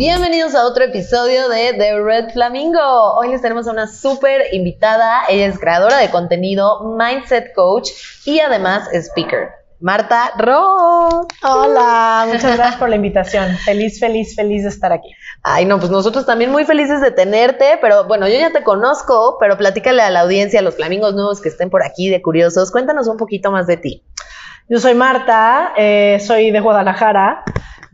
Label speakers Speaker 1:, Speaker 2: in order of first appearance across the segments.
Speaker 1: Bienvenidos a otro episodio de The Red Flamingo. Hoy les tenemos a una súper invitada. Ella es creadora de contenido, mindset coach y además speaker. Marta Ross.
Speaker 2: Hola, muchas gracias por la invitación. Feliz, feliz, feliz de estar aquí.
Speaker 1: Ay, no, pues nosotros también muy felices de tenerte, pero bueno, yo ya te conozco, pero platícale a la audiencia, a los flamingos nuevos que estén por aquí de curiosos, cuéntanos un poquito más de ti.
Speaker 2: Yo soy Marta, eh, soy de Guadalajara,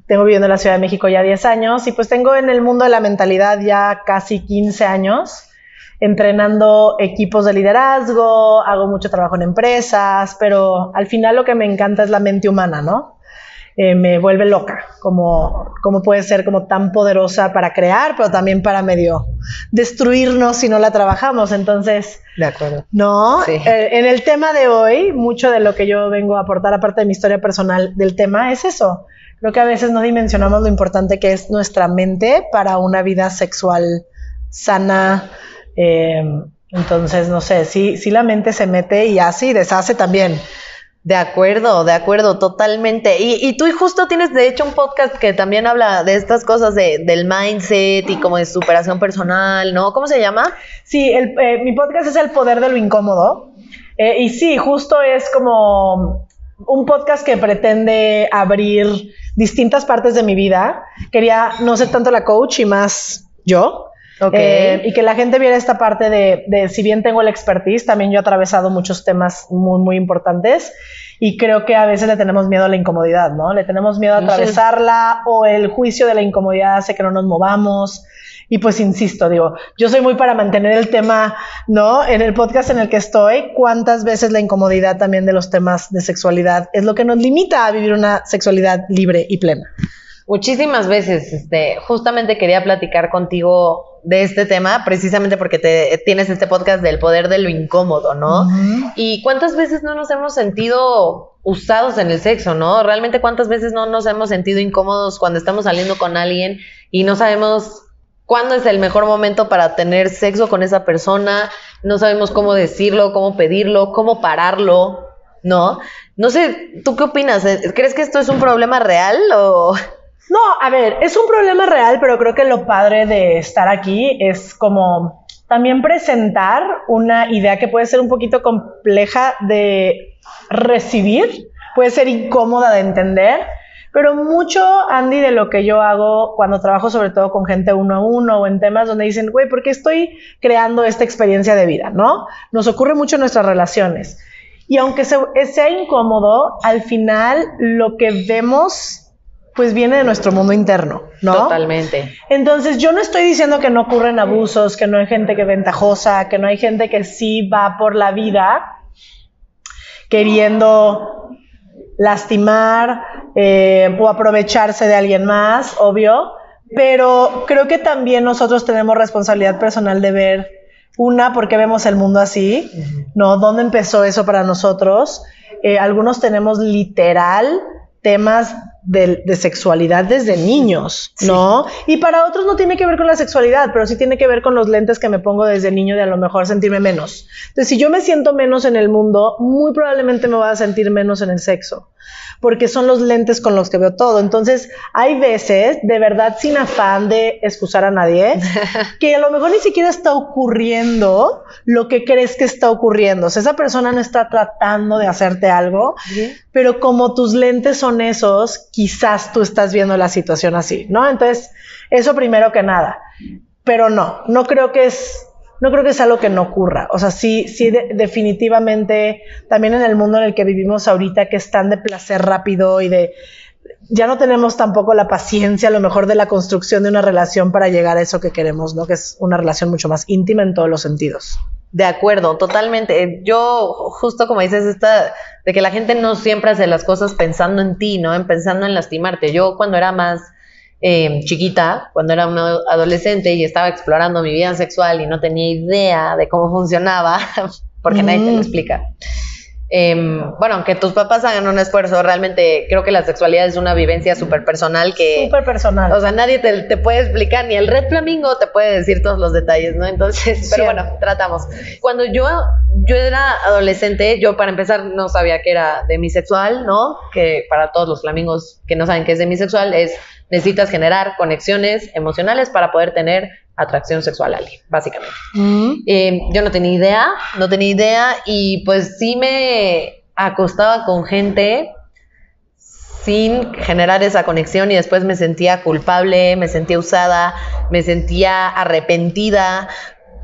Speaker 2: tengo viviendo en la Ciudad de México ya 10 años y pues tengo en el mundo de la mentalidad ya casi 15 años, entrenando equipos de liderazgo, hago mucho trabajo en empresas, pero al final lo que me encanta es la mente humana, ¿no? Eh, me vuelve loca, como, como puede ser como tan poderosa para crear, pero también para medio destruirnos si no la trabajamos. Entonces,
Speaker 1: de acuerdo.
Speaker 2: No, eh, en el tema de hoy, mucho de lo que yo vengo a aportar, aparte de mi historia personal del tema, es eso. Creo que a veces no dimensionamos lo importante que es nuestra mente para una vida sexual sana. Eh, entonces, no sé, si, si la mente se mete y y deshace también.
Speaker 1: De acuerdo, de acuerdo, totalmente. Y, y, tú justo tienes, de hecho, un podcast que también habla de estas cosas de, del mindset y como de superación personal, ¿no? ¿Cómo se llama?
Speaker 2: Sí, eh, mi podcast es El Poder de lo Incómodo. Eh, y sí, justo es como un podcast que pretende abrir distintas partes de mi vida. Quería no ser tanto la coach y más yo.
Speaker 1: Okay.
Speaker 2: Eh, y que la gente viera esta parte de, de, si bien tengo el expertise, también yo he atravesado muchos temas muy, muy importantes y creo que a veces le tenemos miedo a la incomodidad, ¿no? Le tenemos miedo a atravesarla o el juicio de la incomodidad hace que no nos movamos. Y pues insisto, digo, yo soy muy para mantener el tema, ¿no? En el podcast en el que estoy, cuántas veces la incomodidad también de los temas de sexualidad es lo que nos limita a vivir una sexualidad libre y plena.
Speaker 1: Muchísimas veces, este, justamente quería platicar contigo de este tema, precisamente porque te, tienes este podcast del poder de lo incómodo, ¿no? Uh -huh. Y cuántas veces no nos hemos sentido usados en el sexo, ¿no? Realmente cuántas veces no nos hemos sentido incómodos cuando estamos saliendo con alguien y no sabemos cuándo es el mejor momento para tener sexo con esa persona, no sabemos cómo decirlo, cómo pedirlo, cómo pararlo, ¿no? No sé, ¿tú qué opinas? ¿Crees que esto es un problema real o...?
Speaker 2: No, a ver, es un problema real, pero creo que lo padre de estar aquí es como también presentar una idea que puede ser un poquito compleja de recibir, puede ser incómoda de entender, pero mucho, Andy, de lo que yo hago cuando trabajo sobre todo con gente uno a uno o en temas donde dicen, güey, ¿por qué estoy creando esta experiencia de vida? ¿No? Nos ocurre mucho en nuestras relaciones. Y aunque sea incómodo, al final lo que vemos pues viene de nuestro mundo interno, ¿no?
Speaker 1: Totalmente.
Speaker 2: Entonces, yo no estoy diciendo que no ocurren abusos, que no hay gente que es ventajosa, que no hay gente que sí va por la vida queriendo lastimar eh, o aprovecharse de alguien más, obvio, pero creo que también nosotros tenemos responsabilidad personal de ver, una, por qué vemos el mundo así, ¿no? ¿Dónde empezó eso para nosotros? Eh, algunos tenemos literal temas de, de, sexualidad desde niños, ¿no? Sí. Y para otros no tiene que ver con la sexualidad, pero sí tiene que ver con los lentes que me pongo desde niño de a lo mejor sentirme menos. Entonces, si yo me siento menos en el mundo, muy probablemente me voy a sentir menos en el sexo, porque son los lentes con los que veo todo. Entonces, hay veces, de verdad, sin afán de excusar a nadie, que a lo mejor ni siquiera está ocurriendo lo que crees que está ocurriendo. O sea, esa persona no está tratando de hacerte algo, ¿Sí? pero como tus lentes son esos, quizás tú estás viendo la situación así, ¿no? Entonces, eso primero que nada. Pero no, no creo que es no creo que es algo que no ocurra. O sea, sí, sí, de, definitivamente, también en el mundo en el que vivimos ahorita, que es tan de placer rápido y de. Ya no tenemos tampoco la paciencia, a lo mejor, de la construcción de una relación para llegar a eso que queremos, ¿no? Que es una relación mucho más íntima en todos los sentidos.
Speaker 1: De acuerdo, totalmente. Yo, justo como dices, esta, de que la gente no siempre hace las cosas pensando en ti, ¿no? En pensando en lastimarte. Yo, cuando era más eh, chiquita, cuando era una adolescente y estaba explorando mi vida sexual y no tenía idea de cómo funcionaba, porque mm. nadie te lo explica. Em, bueno, aunque tus papás hagan un esfuerzo, realmente creo que la sexualidad es una vivencia súper personal que...
Speaker 2: Súper personal.
Speaker 1: O sea, nadie te, puede explicar, ni el Red Flamingo te puede decir todos los detalles, ¿no? Entonces, pero bueno, tratamos. Cuando yo, yo era adolescente, yo para empezar no sabía que era demisexual, ¿no? Que para todos los flamingos que no saben que es demisexual es necesitas generar conexiones emocionales para poder tener atracción sexual a alguien, básicamente. Mm. Eh, yo no tenía idea, no tenía idea y pues sí me acostaba con gente sin generar esa conexión y después me sentía culpable, me sentía usada, me sentía arrepentida,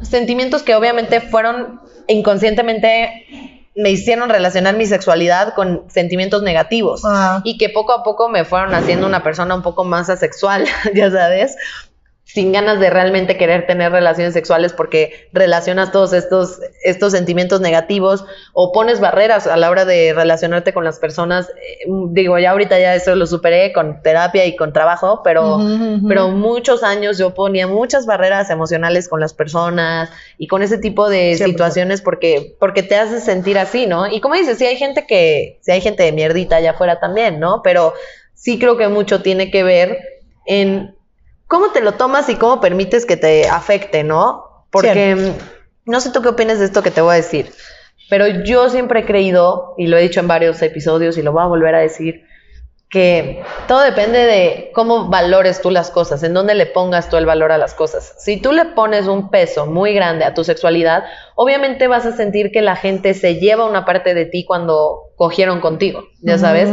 Speaker 1: sentimientos que obviamente fueron inconscientemente me hicieron relacionar mi sexualidad con sentimientos negativos ah. y que poco a poco me fueron haciendo una persona un poco más asexual, ya sabes, sin ganas de realmente querer tener relaciones sexuales porque relacionas todos estos, estos sentimientos negativos o pones barreras a la hora de relacionarte con las personas. Eh, digo, ya ahorita ya eso lo superé con terapia y con trabajo, pero, pero muchos años yo ponía muchas barreras emocionales con las personas y con ese tipo de situaciones porque, porque te hace sentir así, ¿no? Y como dices, sí hay gente que, sí hay gente de mierdita allá afuera también, ¿no? Pero sí creo que mucho tiene que ver en cómo te lo tomas y cómo permites que te afecte, ¿no? Porque mm, no sé tú qué opinas de esto que te voy a decir, pero yo siempre he creído, y lo he dicho en varios episodios y lo voy a volver a decir, que todo depende de cómo valores tú las cosas, en dónde le pongas tú el valor a las cosas. Si tú le pones un peso muy grande a tu sexualidad, obviamente vas a sentir que la gente se lleva una parte de ti cuando cogieron contigo, ya sabes.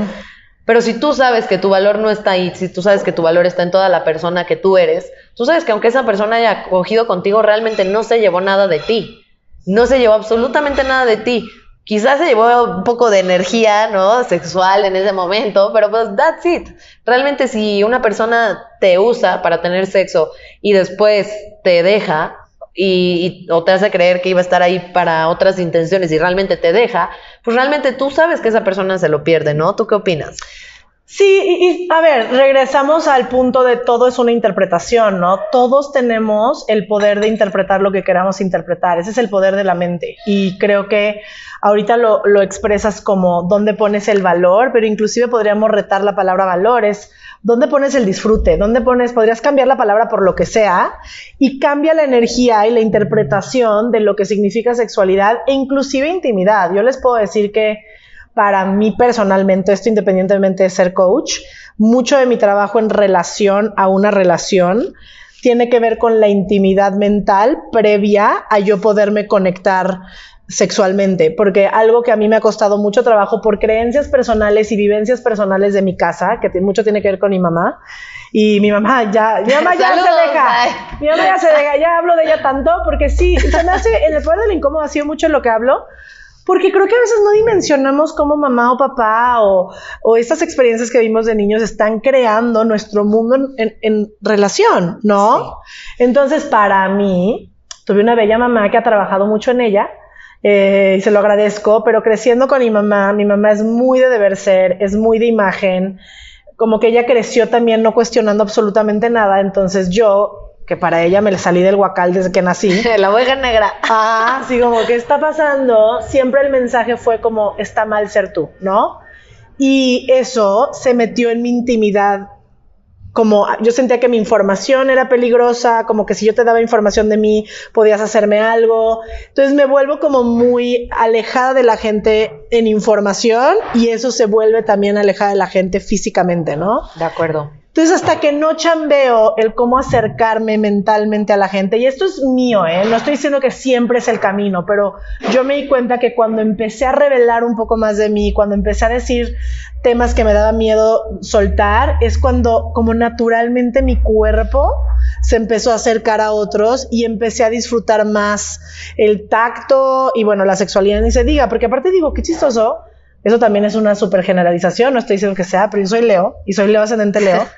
Speaker 1: Pero si tú sabes que tu valor no está ahí, si tú sabes que tu valor está en toda la persona que tú eres, tú sabes que aunque esa persona haya cogido contigo, realmente no se llevó nada de ti. No se llevó absolutamente nada de ti. Quizás se llevó un poco de energía, ¿no? Sexual en ese momento, pero pues that's it. Realmente si una persona te usa para tener sexo y después te deja, y, o te hace creer que iba a estar ahí para otras intenciones y realmente te deja, pues realmente tú sabes que esa persona se lo pierde, ¿no? ¿Tú qué opinas?
Speaker 2: Sí, y, a ver, regresamos al punto de todo es una interpretación, ¿no? Todos tenemos el poder de interpretar lo que queramos interpretar, ese es el poder de la mente. Y creo que ahorita lo, lo expresas como dónde pones el valor, pero inclusive podríamos retar la palabra valores ¿Dónde pones el disfrute? ¿Dónde pones, podrías cambiar la palabra por lo que sea y cambia la energía y la interpretación de lo que significa sexualidad e inclusive intimidad? Yo les puedo decir que para mí personalmente, esto independientemente de ser coach, mucho de mi trabajo en relación a una relación tiene que ver con la intimidad mental previa a yo poderme conectar sexualmente, porque algo que a mí me ha costado mucho trabajo por creencias personales y vivencias personales de mi casa, que mucho tiene que ver con mi mamá, y mi mamá ya, mi mamá ya se deja, mi mamá ya se deja, ya hablo de ella tanto, porque sí, se me hace, en el poder del incómodo ha sido mucho lo que hablo, porque creo que a veces no dimensionamos cómo mamá o papá o, o estas experiencias que vimos de niños están creando nuestro mundo en, en relación, ¿no? Entonces, para mí, tuve una bella mamá que ha trabajado mucho en ella, eh, y se lo agradezco, pero creciendo con mi mamá, mi mamá es muy de deber ser, es muy de imagen, como que ella creció también no cuestionando absolutamente nada, entonces yo, que para ella me salí del guacal desde que nací.
Speaker 1: La oveja negra.
Speaker 2: Ah, sí, como, ¿qué está pasando? Siempre el mensaje fue como, está mal ser tú, ¿no? Y eso se metió en mi intimidad como yo sentía que mi información era peligrosa, como que si yo te daba información de mí podías hacerme algo. Entonces me vuelvo como muy alejada de la gente en información y eso se vuelve también alejada de la gente físicamente, ¿no?
Speaker 1: De acuerdo.
Speaker 2: Entonces, hasta que no chambeo el cómo acercarme mentalmente a la gente, y esto es mío, ¿eh? no estoy diciendo que siempre es el camino, pero yo me di cuenta que cuando empecé a revelar un poco más de mí, cuando empecé a decir temas que me daba miedo soltar, es cuando como naturalmente mi cuerpo se empezó a acercar a otros y empecé a disfrutar más el tacto y bueno, la sexualidad ni se diga, porque aparte digo, qué chistoso, eso también es una super generalización, no estoy diciendo que sea, pero yo soy Leo y soy Leo ascendente Leo.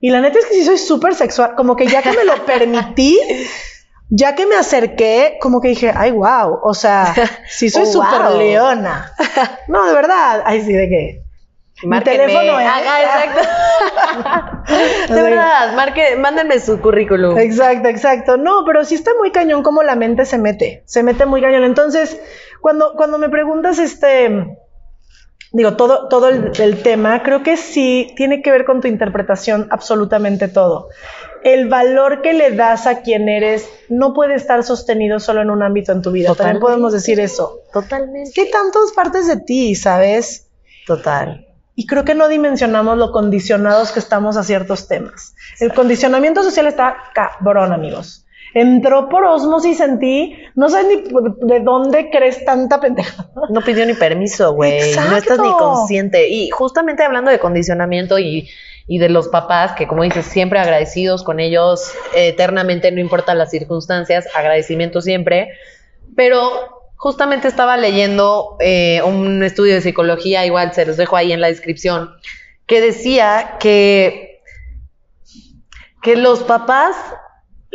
Speaker 2: Y la neta es que sí soy súper sexual, como que ya que me lo permití, ya que me acerqué, como que dije, ay, wow, o sea, sí soy oh, súper leona. No, de verdad, ay, sí, de qué. Mi teléfono es.
Speaker 1: Ajá, exacto. de verdad, marque, mándenme su currículum.
Speaker 2: Exacto, exacto. No, pero sí está muy cañón cómo la mente se mete. Se mete muy cañón. Entonces, cuando, cuando me preguntas este digo, todo, todo el, el, tema, creo que sí tiene que ver con tu interpretación absolutamente todo. El valor que le das a quien eres no puede estar sostenido solo en un ámbito en tu vida. Totalmente. También podemos decir eso.
Speaker 1: Totalmente.
Speaker 2: Hay tantas partes de ti, ¿sabes?
Speaker 1: Total.
Speaker 2: Y creo que no dimensionamos lo condicionados que estamos a ciertos temas. El condicionamiento social está cabrón, amigos entró por osmosis en ti, no sé ni de dónde crees tanta pendeja.
Speaker 1: No pidió ni permiso, güey. No estás ni consciente. Y justamente hablando de condicionamiento y, y, de los papás, que como dices, siempre agradecidos con ellos eternamente, no importa las circunstancias, agradecimiento siempre. Pero justamente estaba leyendo eh, un estudio de psicología, igual se los dejo ahí en la descripción, que decía que, que los papás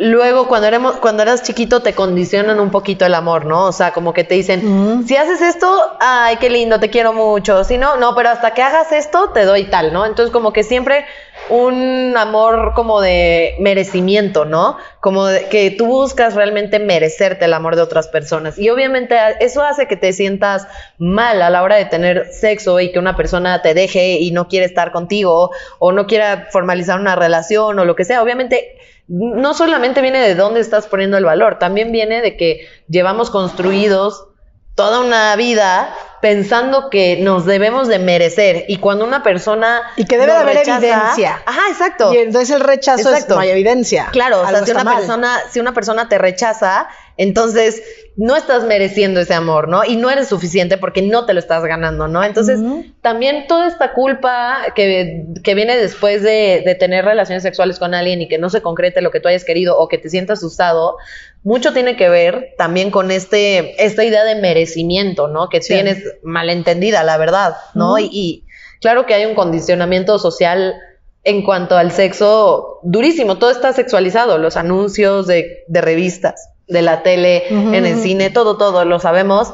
Speaker 1: luego cuando éramos, cuando eras chiquito te condicionan un poquito el amor, ¿no? O sea, como que te dicen, si haces esto, ay, qué lindo, te quiero mucho. Si no, no, pero hasta que hagas esto, te doy tal, ¿no? Entonces, como que siempre un amor como de merecimiento, ¿no? Como de, que tú buscas realmente merecerte el amor de otras personas. Y obviamente eso hace que te sientas mal a la hora de tener sexo y que una persona te deje y no quiere estar contigo o no quiera formalizar una relación o lo que sea. Obviamente no solamente viene de dónde estás poniendo el valor, también viene de que llevamos construidos toda una vida pensando que nos debemos de merecer y cuando una persona
Speaker 2: y que debe haber evidencia.
Speaker 1: ajá exacto.
Speaker 2: Y entonces el rechazo es no hay evidencia.
Speaker 1: Claro o sea si una persona si una persona te rechaza entonces no estás mereciendo ese amor no y no eres suficiente porque no te lo estás ganando no entonces también toda esta culpa que, que viene después de, de tener relaciones sexuales con alguien y que no se concrete lo que tú hayas querido o que te sientas asustado mucho tiene que ver también con este, esta idea de merecimiento, ¿no? Que tienes malentendida, la verdad, ¿no? y, claro que hay un condicionamiento social en cuanto al sexo durísimo, todo está sexualizado, los anuncios de, de revistas, de la tele, en el cine, todo, todo, lo sabemos.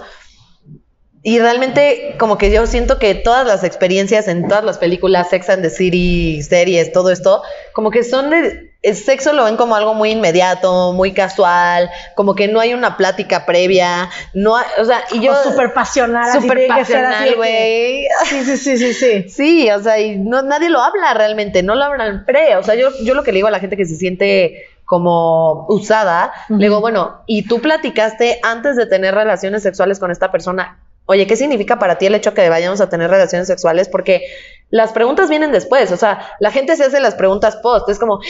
Speaker 1: Y realmente como que yo siento que todas las experiencias en todas las películas, Sex and the City, series, todo esto, como que son de... El sexo lo ven como algo muy inmediato, muy casual, como que no hay una plática previa, no hay, o sea, y yo...
Speaker 2: súper pasional.
Speaker 1: Súper pasional, güey.
Speaker 2: Sí, sí, sí, sí, sí.
Speaker 1: Sí, o sea, y no, nadie lo habla realmente, no lo hablan pre, o sea, yo, yo lo que le digo a la gente que se siente como usada, le digo, bueno, y tú platicaste antes de tener relaciones sexuales con esta persona, oye, ¿qué significa para ti el hecho que vayamos a tener relaciones sexuales? Porque las preguntas vienen después, o sea, la gente se hace las preguntas post, es como,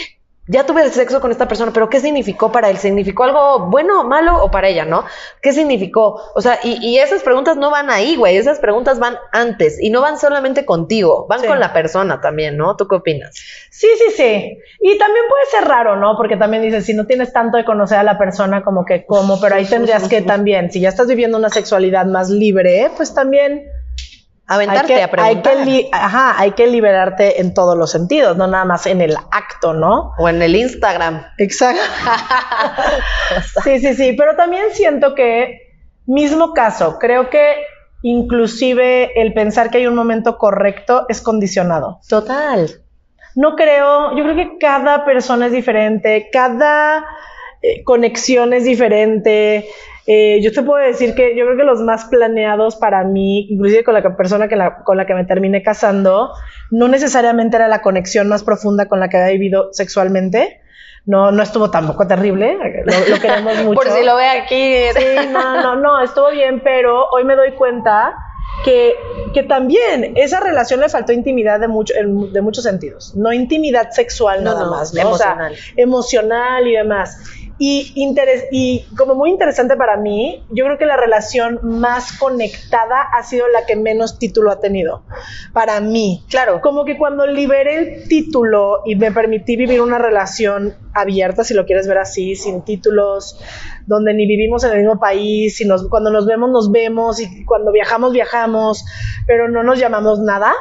Speaker 1: ya tuve sexo con esta persona, pero ¿qué significó para él? ¿Significó algo bueno, malo o para ella, no? ¿Qué significó? O sea, y, esas preguntas no van ahí, güey, esas preguntas van antes y no van solamente contigo, van con la persona también, ¿no? ¿Tú qué opinas?
Speaker 2: Sí, sí, sí. Y también puede ser raro, ¿no? Porque también dices, si no tienes tanto de conocer a la persona, como que cómo, pero ahí tendrías que también, si ya estás viviendo una sexualidad más libre, pues también
Speaker 1: Aventarte a preguntar.
Speaker 2: Hay que, ajá, hay que liberarte en todos los sentidos, no nada más en el acto, ¿no?
Speaker 1: O en el Instagram.
Speaker 2: Exacto. sí, sí, sí, pero también siento que, mismo caso, creo que inclusive el pensar que hay un momento correcto es condicionado.
Speaker 1: Total.
Speaker 2: No creo, yo creo que cada persona es diferente, cada eh, conexión es diferente. Eh, yo te puedo decir que yo creo que los más planeados para mí, inclusive con la persona que con la que me terminé casando, no necesariamente era la conexión más profunda con la que había vivido sexualmente. No, no estuvo tampoco terrible, lo, queremos mucho.
Speaker 1: Por si lo ve aquí.
Speaker 2: Sí, no, no, no, estuvo bien, pero hoy me doy cuenta que, que, también esa relación le faltó intimidad de, mucho, de muchos sentidos. No intimidad sexual nada más, ¿no?
Speaker 1: Emocional.
Speaker 2: O sea, emocional y demás. Y, y como muy interesante para mí, yo creo que la relación más conectada ha sido la que menos título ha tenido. Para mí.
Speaker 1: Claro.
Speaker 2: Como que cuando liberé el título y me permití vivir una relación abierta, si lo quieres ver así, sin títulos, donde ni vivimos en el mismo país, y cuando nos vemos, nos vemos, y cuando viajamos, viajamos, pero no nos llamamos nada,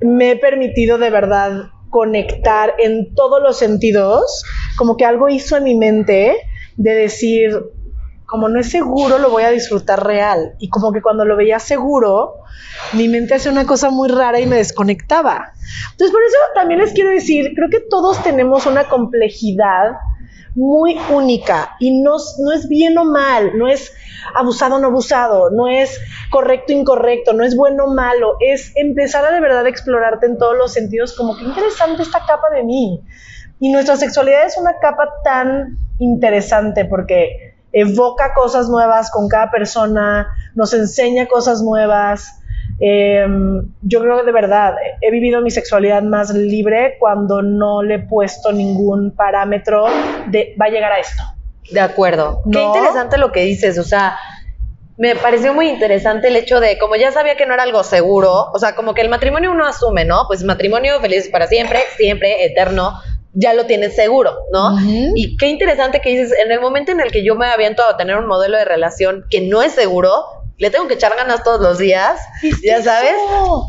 Speaker 2: me he permitido de verdad conectar en todos los sentidos, como que algo hizo en mi mente de decir, como no es seguro, lo voy a disfrutar real. Y como que cuando lo veía seguro, mi mente hacía una cosa muy rara y me desconectaba. Entonces, por eso también les quiero decir, creo que todos tenemos una complejidad muy única y no, no es bien o mal, no es abusado o no abusado, no es correcto o incorrecto, no es bueno o malo, es empezar a de verdad explorarte en todos los sentidos como qué interesante esta capa de mí. Y nuestra sexualidad es una capa tan interesante porque evoca cosas nuevas con cada persona, nos enseña cosas nuevas. Em, yo creo que de verdad he vivido mi sexualidad más libre cuando no le he puesto ningún parámetro de va a llegar a esto.
Speaker 1: De acuerdo. Qué interesante lo que dices, o sea, me pareció muy interesante el hecho de, como ya sabía que no era algo seguro, o sea, como que el matrimonio uno asume, ¿no? Pues matrimonio feliz para siempre, siempre, eterno, ya lo tienes seguro, ¿no? Y qué interesante que dices, en el momento en el que yo me aviento a tener un modelo de relación que no es seguro, le tengo que echar ganas todos los días, ya sabes.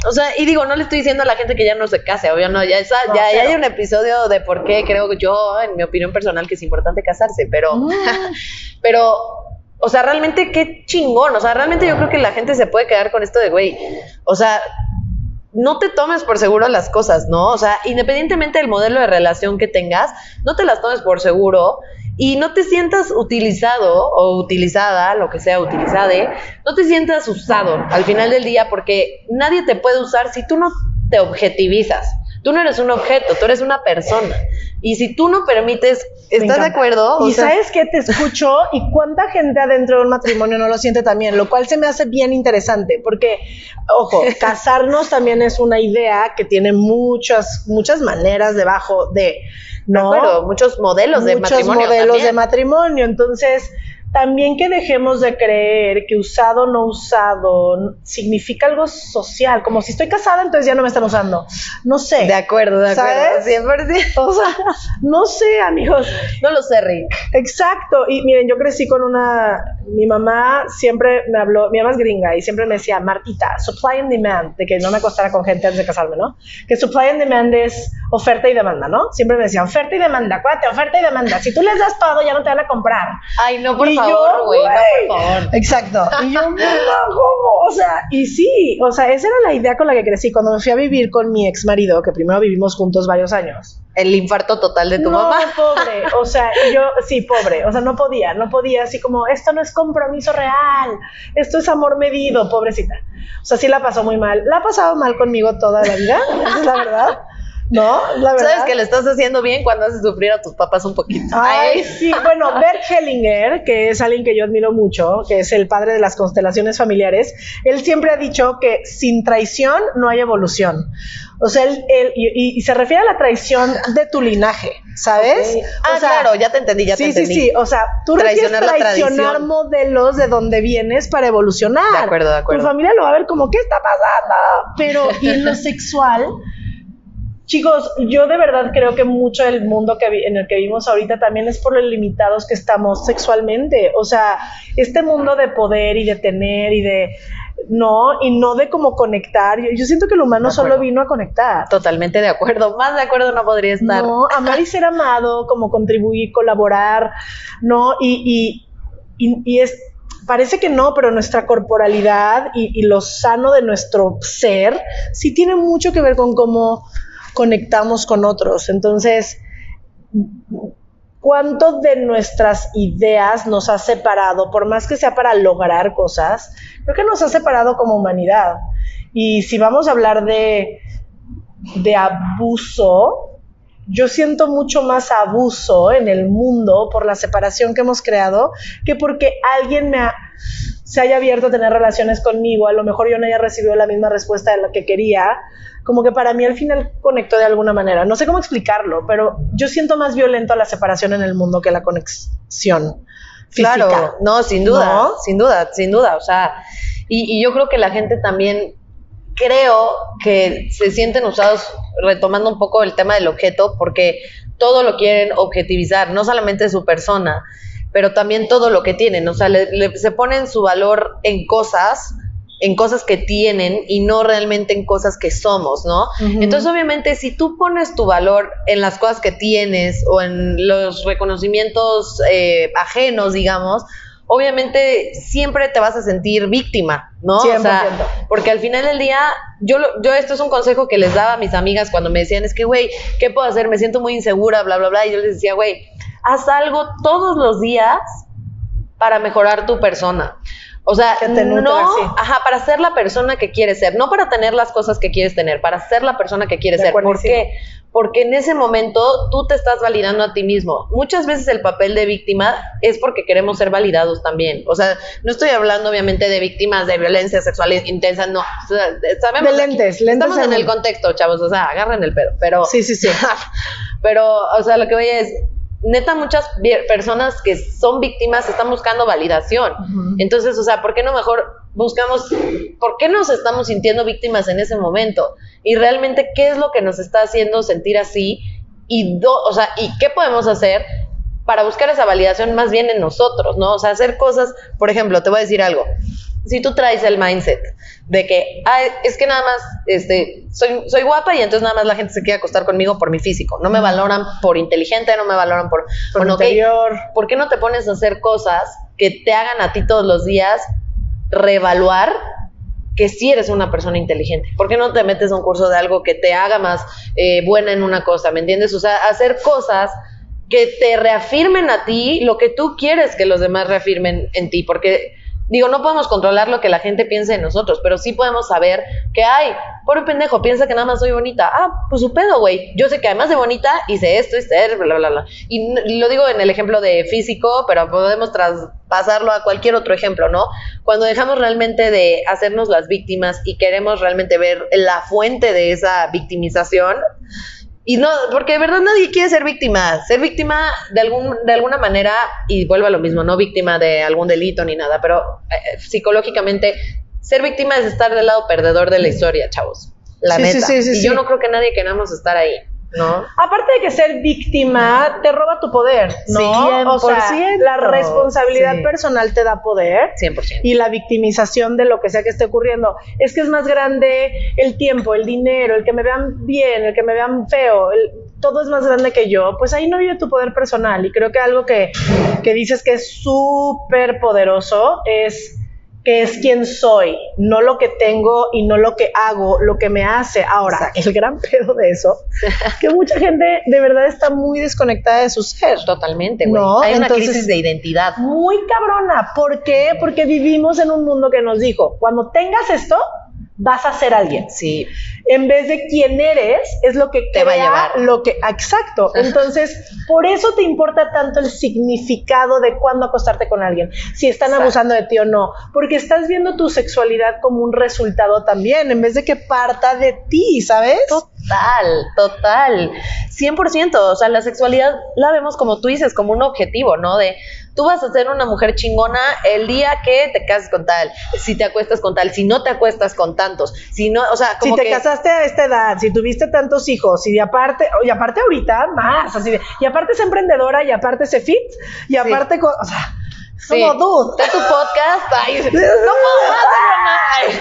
Speaker 1: O sea, y digo, no le estoy diciendo a la gente que ya no se case, obvio, no, ya, ya, hay un episodio de por qué creo yo, en mi opinión personal, que es importante casarse, pero, mm. pero, o sea, realmente qué chingón, o sea, realmente yo creo que la gente se puede quedar con esto de, güey, o sea, no te tomes por seguro las cosas, ¿no? O sea, independientemente del modelo de relación que tengas, no te las tomes por seguro y no te sientas utilizado o utilizada, lo que sea utilizada, no te sientas usado al final del día porque nadie te puede usar si tú no te objetivizas. Tú no eres un objeto, tú eres una persona. Y si tú no permites, ¿estás de acuerdo?
Speaker 2: y sabes que te escucho y cuánta gente adentro de un matrimonio no lo siente también, lo cual se me hace bien interesante, porque, ojo, casarnos también es una idea que tiene muchas, muchas maneras debajo de, ¿no?
Speaker 1: muchos modelos de matrimonio.
Speaker 2: Muchos modelos de matrimonio. Entonces, también que dejemos de creer que usado no usado significa algo social, como si estoy casada, entonces ya no me están usando. No sé.
Speaker 1: De acuerdo, de acuerdo.
Speaker 2: ¿sabes? O sea, no sé, amigos.
Speaker 1: No lo sé, Rick.
Speaker 2: Exacto. Y miren, yo crecí con una. Mi mamá siempre me habló, mi mamá es gringa y siempre me decía, Martita, supply and demand, de que no me acostara con gente antes de casarme, ¿no? Que supply and demand es oferta y demanda, ¿no? Siempre me decía, oferta y demanda, acuérdate, oferta y demanda. Si tú les das todo, ya no te van a comprar.
Speaker 1: Ay, no, por favor, güey, no, por favor.
Speaker 2: Exacto. Y yo, ¿cómo? O sea, y sí, o sea, esa era la idea con la que crecí. Cuando me fui a vivir con mi ex marido, que primero vivimos juntos varios años.
Speaker 1: El infarto total de tu
Speaker 2: no,
Speaker 1: mamá.
Speaker 2: pobre. O sea, yo, sí, pobre. O sea, no podía, no podía, así como, esto no es compromiso real, esto es amor medido, pobrecita. O sea, sí la pasó muy mal. La ha pasado mal conmigo toda la vida, esa es la verdad. ¿No? La verdad.
Speaker 1: Sabes que le estás haciendo bien cuando haces sufrir a tus papás un poquito.
Speaker 2: Ay, sí. Bueno, Bert Hellinger, que es alguien que yo admiro mucho, que es el padre de las constelaciones familiares, él siempre ha dicho que sin traición no hay evolución. O sea, él, y, se refiere a la traición de tu linaje, ¿sabes?
Speaker 1: Ah, claro, ya te entendí, ya te entendí.
Speaker 2: Sí, sí, sí. O sea, tú traicionar traicionar modelos de donde vienes para evolucionar.
Speaker 1: De acuerdo, de acuerdo.
Speaker 2: Tu familia lo va a ver como, ¿qué está pasando? Pero, y en lo sexual Chicos, yo de verdad creo que mucho del mundo que en el que vivimos ahorita también es por lo limitados que estamos sexualmente. O sea, este mundo de poder y de tener y de no, y no de cómo conectar. Yo, siento que el humano solo vino a conectar.
Speaker 1: Totalmente de acuerdo. Más de acuerdo no podría estar.
Speaker 2: No, amar y ser amado, como contribuir, colaborar, ¿no? Y, y, y, es parece que no, pero nuestra corporalidad y, y, lo sano de nuestro ser sí tiene mucho que ver con cómo conectamos con otros. Entonces, ¿cuánto de nuestras ideas nos ha separado, por más que sea para lograr cosas? Creo que nos ha separado como humanidad. Y si vamos a hablar de, de abuso, yo siento mucho más abuso en el mundo por la separación que hemos creado que porque alguien me se haya abierto a tener relaciones conmigo, a lo mejor yo no haya recibido la misma respuesta de la que quería, como que para mí al final conectó de alguna manera. No sé cómo explicarlo, pero yo siento más violento la separación en el mundo que la conexión. Física. Claro,
Speaker 1: no, sin duda, sin duda, sin duda. O sea, y, yo creo que la gente también creo que se sienten usados, retomando un poco el tema del objeto, porque todo lo quieren objetivizar, no solamente su persona, pero también todo lo que tienen. O sea, se ponen su valor en cosas en cosas que tienen y no realmente en cosas que somos, ¿no? Entonces, obviamente, si tú pones tu valor en las cosas que tienes o en los reconocimientos eh, ajenos, digamos, obviamente siempre te vas a sentir víctima, ¿no?
Speaker 2: 100%.
Speaker 1: O sea, porque al final del día, yo, yo esto es un consejo que les daba a mis amigas cuando me decían, es que, güey, ¿qué puedo hacer? Me siento muy insegura, bla, bla, bla. Y yo les decía, güey, haz algo todos los días para mejorar tu persona. O sea,
Speaker 2: Que te nutra,
Speaker 1: no,
Speaker 2: sí.
Speaker 1: ajá, para ser la persona que quieres ser, no para tener las cosas que quieres tener, para ser la persona que quieres
Speaker 2: De
Speaker 1: ser. ¿Por qué? Porque en ese momento tú te estás validando a ti mismo. Muchas veces el papel de víctima es porque queremos ser validados también. O sea, no estoy hablando obviamente de víctimas de violencia sexual intensa, no. O sea, sabemos
Speaker 2: De
Speaker 1: aquí-
Speaker 2: lentes, lentes
Speaker 1: Estamos en el contexto, chavos, o sea, agarren el pedo, pero
Speaker 2: Sí, sí, sí.
Speaker 1: pero, o sea, lo que voy es, neta, muchas personas que son víctimas están buscando validación.
Speaker 2: Ujú.
Speaker 1: Entonces, o sea, ¿por qué no mejor buscamos, por qué nos estamos sintiendo víctimas en ese momento? Y realmente, ¿qué es lo que nos está haciendo sentir así? Y, do- o sea, ¿y qué podemos hacer para buscar esa validación más bien en nosotros, ¿no? O sea, hacer cosas, por ejemplo, te voy a decir algo. Si tú traes el mindset de que, ay, es que nada más, este, soy, soy guapa y entonces nada más la gente se quiere acostar conmigo por mi físico. No me valoran por inteligente, no me valoran por...
Speaker 2: Por
Speaker 1: bueno. ¿por qué no te pones a hacer cosas que te hagan a ti todos los días reevaluar que sí eres una persona inteligente? ¿Por qué no te metes a un curso de algo que te haga más eh, buena en una cosa? ¿Me entiendes? O sea, hacer cosas que te reafirmen a ti lo que tú quieres que los demás reafirmen en ti, porque digo, no podemos controlar lo que la gente piense de nosotros, pero sí podemos saber que, ay, pobre pendejo, piensa que nada más soy bonita. Ah, pues su pedo, güey. Yo sé que además de bonita hice esto, hice bla, bla, bla. Y lo digo en el ejemplo de físico, pero podemos traspasarlo a cualquier otro ejemplo, ¿no? Cuando dejamos realmente de hacernos las víctimas y queremos realmente ver la fuente de esa victimización, y no, porque de verdad nadie quiere ser víctima. Ser víctima de, algún, de alguna manera, y vuelvo a lo mismo, no víctima de algún delito ni nada, pero eh, psicológicamente, ser víctima es estar del lado perdedor de la historia, chavos. La
Speaker 2: Sí, sí,
Speaker 1: neta.
Speaker 2: sí, sí,
Speaker 1: y yo no creo que nadie queramos estar ahí, ¿no?
Speaker 2: Aparte de que ser víctima te roba tu poder, ¿no? O sea,
Speaker 1: 100%.
Speaker 2: la responsabilidad
Speaker 1: Sí.
Speaker 2: personal te da poder
Speaker 1: 100%.
Speaker 2: y la victimización de lo que sea que esté ocurriendo. Es que es más grande el tiempo, el dinero, el que me vean bien, el que me vean feo, el- todo es más grande que yo. Pues ahí no vive tu poder personal. Y creo que algo que, que dices que es súper poderoso es que es quien soy, no lo que tengo y no lo que hago, lo que me hace. Ahora,
Speaker 1: Exacto.
Speaker 2: el gran pedo de eso, que mucha gente de verdad está muy desconectada de su ser.
Speaker 1: Totalmente, güey.
Speaker 2: No,
Speaker 1: Hay una crisis de identidad.
Speaker 2: Muy cabrona. ¿Por qué? Porque vivimos en un mundo que nos dijo, cuando tengas esto, vas a ser alguien.
Speaker 1: Sí.
Speaker 2: En vez de quién eres, es lo que
Speaker 1: Te va a llevar.
Speaker 2: Lo que, exacto. Entonces, por eso te importa tanto el significado de cuándo acostarte con alguien, si están
Speaker 1: Exacto.
Speaker 2: abusando de ti o no, porque estás viendo tu sexualidad como un resultado también, en vez de que parta de ti, ¿sabes?
Speaker 1: Total, total. 100%. O sea, la sexualidad la vemos como tú dices, como un objetivo, ¿no? De tú vas a ser una mujer chingona el día que te cases con tal, si te acuestas con tal, si no te acuestas con tantos, si no, o sea,
Speaker 2: Si
Speaker 1: como
Speaker 2: te
Speaker 1: que
Speaker 2: casaste a esta edad, si tuviste tantos hijos, y de aparte, y aparte ahorita más, así de, y aparte es emprendedora, y aparte se fit, y aparte, co- o sea,
Speaker 1: Sí.
Speaker 2: como dude.
Speaker 1: Está tu podcast, ay, no puedo más, ay,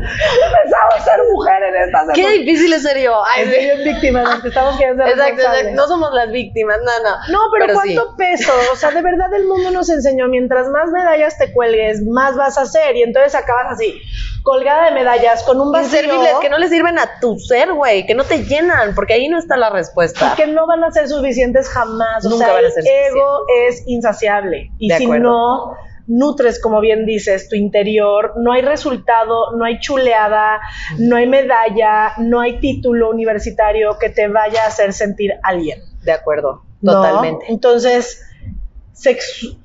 Speaker 2: Empezamos a ser mujer en esta
Speaker 1: Qué
Speaker 2: época.
Speaker 1: difícil es ser yo. Ay,
Speaker 2: Estoy bien víctima, nos estamos queriendo ser
Speaker 1: Exacto, exacto. No somos las víctimas, no, no.
Speaker 2: No, pero,
Speaker 1: sí.
Speaker 2: ¿cuánto peso? O sea, de verdad el mundo nos enseñó, mientras más medallas te cuelgues, más vas a hacer. Y entonces acabas así, colgada de medallas, con un vacío.
Speaker 1: Inservibles que no le sirven a tu ser, güey, que no te llenan, porque ahí no está la respuesta.
Speaker 2: que no van a ser suficientes jamás. O
Speaker 1: Nunca
Speaker 2: sea,
Speaker 1: van a
Speaker 2: el
Speaker 1: ser
Speaker 2: ego es insaciable. Y
Speaker 1: De
Speaker 2: si
Speaker 1: acuerdo.
Speaker 2: No nutres, como bien dices, tu interior, no hay resultado, no hay chuleada, no hay medalla, no hay título universitario que te vaya a hacer sentir alguien.
Speaker 1: De acuerdo,
Speaker 2: ¿no?
Speaker 1: totalmente.
Speaker 2: Entonces,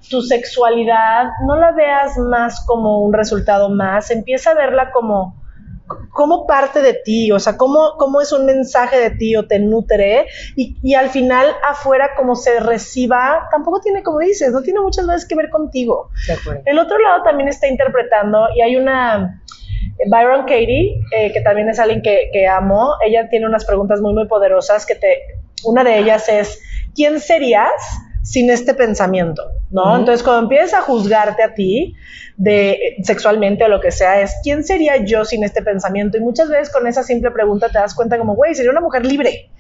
Speaker 2: tu sexualidad no la veas más como un resultado más, empieza a verla como como parte de ti, o sea, cómo, cómo es un mensaje de ti o te nutre y, y al final afuera como se reciba, tampoco tiene, como dices, no tiene muchas veces que ver contigo.
Speaker 1: De.
Speaker 2: El otro lado también está interpretando y hay una Byron Katie, eh, que también es alguien que, que amo, ella tiene unas preguntas muy, muy poderosas que te, una de ellas es, ¿quién serías sin este pensamiento? ¿No?
Speaker 1: Ujú.
Speaker 2: Entonces, cuando empiezas a juzgarte a ti de sexualmente o lo que sea, es, ¿quién sería yo sin este pensamiento? Y muchas veces con esa simple pregunta te das cuenta como, güey, sería una mujer libre.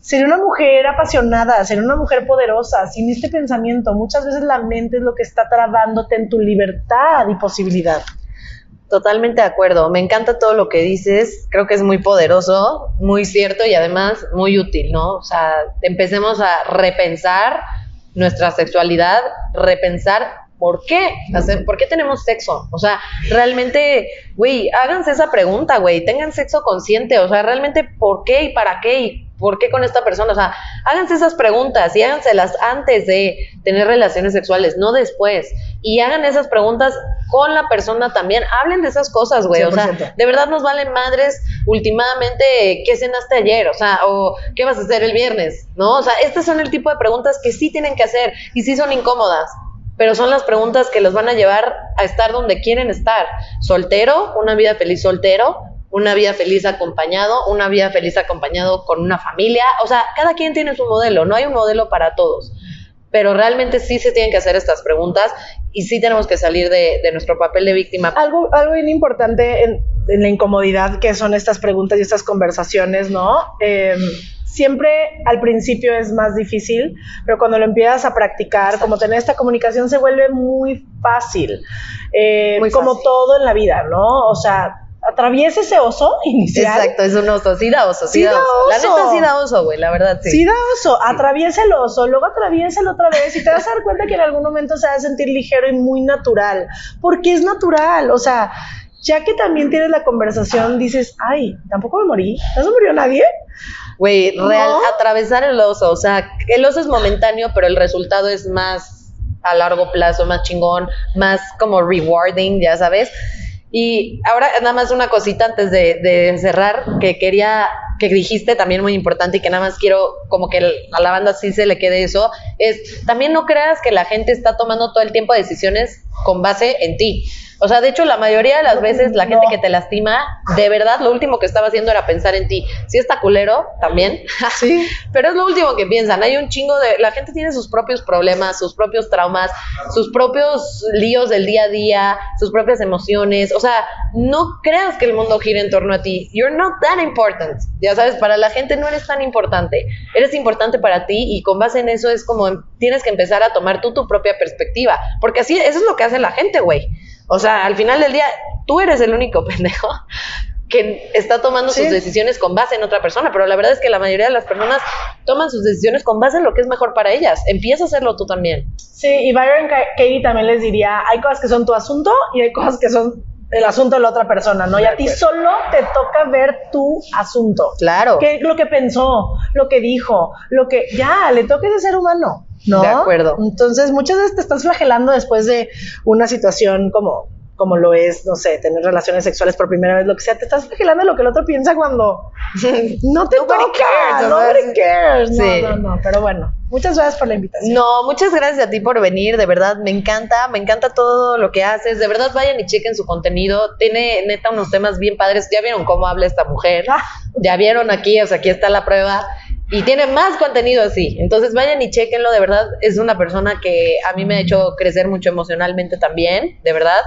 Speaker 2: Sería una mujer apasionada, sería una mujer poderosa, sin este pensamiento. Muchas veces la mente es lo que está trabándote en tu libertad y posibilidad.
Speaker 1: Totalmente de acuerdo. Me encanta todo lo que dices. Creo que es muy poderoso, muy cierto y además muy útil, ¿no? O sea, empecemos a repensar nuestra sexualidad, repensar por qué, por qué tenemos sexo. O sea, realmente, güey, háganse esa pregunta, güey, tengan sexo consciente. O sea, realmente, ¿por qué y para qué por qué con esta persona? O sea, háganse esas preguntas y háganselas antes de tener relaciones sexuales, no después. Y hagan esas preguntas con la persona también. Hablen de esas cosas, güey. O sea, de verdad nos valen madres últimamente qué cenaste ayer, o sea, o qué vas a hacer el viernes, ¿no? O sea, estas son el tipo de preguntas que sí tienen que hacer y sí son incómodas. Pero son las preguntas que los van a llevar a estar donde quieren estar. Soltero, una vida feliz soltero, una vida feliz acompañado, una vida feliz acompañado con una familia. O sea, cada quien tiene su modelo, no hay un modelo para todos pero realmente sí se tienen que hacer estas preguntas y sí tenemos que salir de, nuestro papel de víctima.
Speaker 2: Algo, algo bien importante en, la incomodidad que son estas preguntas y estas conversaciones, ¿no? Em, siempre al principio es más difícil, pero cuando lo empiezas a practicar, como tener esta comunicación se vuelve muy fácil, eh, muy como todo en la vida, ¿no? O sea, atraviesa ese oso inicial.
Speaker 1: Exacto, es un oso, sí da oso, sí, da, oso. La neta sí da oso, güey, la verdad sí.
Speaker 2: Sí da oso, atraviesa el oso, luego atraviesa el otra vez y te vas a dar cuenta que en algún momento se va a sentir ligero y muy natural, porque es natural, o sea, ya que también tienes la conversación, dices, ay, tampoco me morí, no se murió nadie.
Speaker 1: Güey, real, atravesar el oso, o sea, el oso es momentáneo, pero el resultado es más a largo plazo, más chingón, más como rewarding, ya sabes. Y ahora nada más una cosita antes de, cerrar, que quería, que dijiste también muy importante y que nada más quiero como que a la banda sí se le quede eso, es también no creas que la gente está tomando todo el tiempo decisiones con base en ti. O sea, de hecho, la mayoría de las veces la gente que te lastima, de verdad, lo último que estaba haciendo era pensar en ti. Sí está culero, también. Sí. Pero es lo último que piensan. Hay un chingo de... La gente tiene sus propios problemas, sus propios traumas, sus propios líos del día a día, sus propias emociones. O sea, no creas que el mundo gira en torno a ti. You're not that important. Ya sabes, para la gente no eres tan importante. Eres importante para ti y con base en eso es como tienes que empezar a tomar tú tu propia perspectiva. Porque así, eso es lo que hace la gente, güey. O sea, al final del día, tú eres el único pendejo que está tomando sus decisiones con base en otra persona, pero la verdad es que la mayoría de las personas toman sus decisiones con base en lo que es mejor para ellas. Empieza a hacerlo tú también.
Speaker 2: Sí, y Byron Katie también les diría, hay cosas que son tu asunto y hay cosas que son el asunto de la otra persona, ¿no? Y a ti solo te toca ver tu asunto.
Speaker 1: Claro.
Speaker 2: ¿Qué es lo que pensó, lo que dijo, lo que ya, le toca ese ser humano. ¿No?
Speaker 1: De acuerdo.
Speaker 2: Entonces, muchas veces te estás flagelando después de una situación como como lo es, no sé, tener relaciones sexuales por primera vez, lo que sea, te estás flagelando lo que el otro piensa cuando no te toca, cares, nobody cares. No, no, no, pero bueno, muchas gracias por la invitación.
Speaker 1: No, muchas gracias a ti por venir, de verdad, me encanta, me encanta todo lo que haces, de verdad vayan y chequen su contenido, tiene neta unos temas bien padres, ya vieron cómo habla esta mujer, ah. ya vieron aquí, o sea, aquí está la prueba y tiene más contenido así. Entonces vayan y chequenlo, de verdad es una persona que a mí me ha hecho crecer mucho emocionalmente también, de verdad.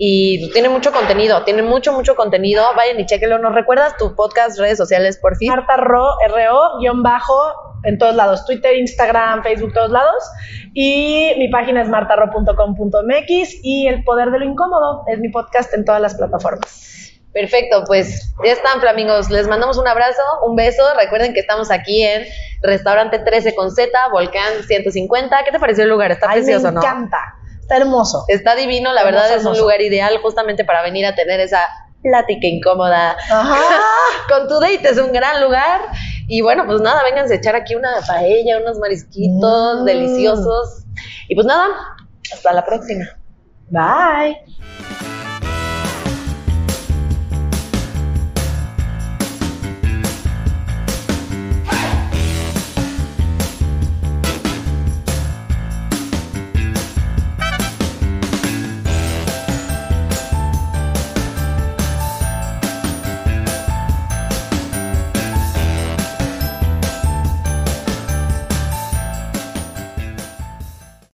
Speaker 1: Y tiene mucho contenido, tiene mucho, mucho contenido. Vayan y chequenlo. ¿Nos recuerdas tu podcast, redes sociales, por fin?
Speaker 2: Marta Ro, RO, guion bajo, en todos lados, Twitter, Instagram, Facebook, todos lados. Y mi página es martarro.com.mx y El Poder de lo Incómodo es mi podcast en todas las plataformas.
Speaker 1: Perfecto, pues ya están, flamingos. Les mandamos un abrazo, un beso. Recuerden que estamos aquí en Restaurante 13 con Z, Volcán 150. ¿Qué te pareció el lugar? Está precioso,
Speaker 2: ¿no? Me encanta. Está hermoso.
Speaker 1: Está divino, la verdad es un lugar ideal justamente para venir a tener esa plática incómoda con tu date. Es un gran lugar. Y bueno, pues nada, vénganse a echar aquí una paella, unos marisquitos mm. deliciosos. Y pues nada, hasta la próxima.
Speaker 2: Bye.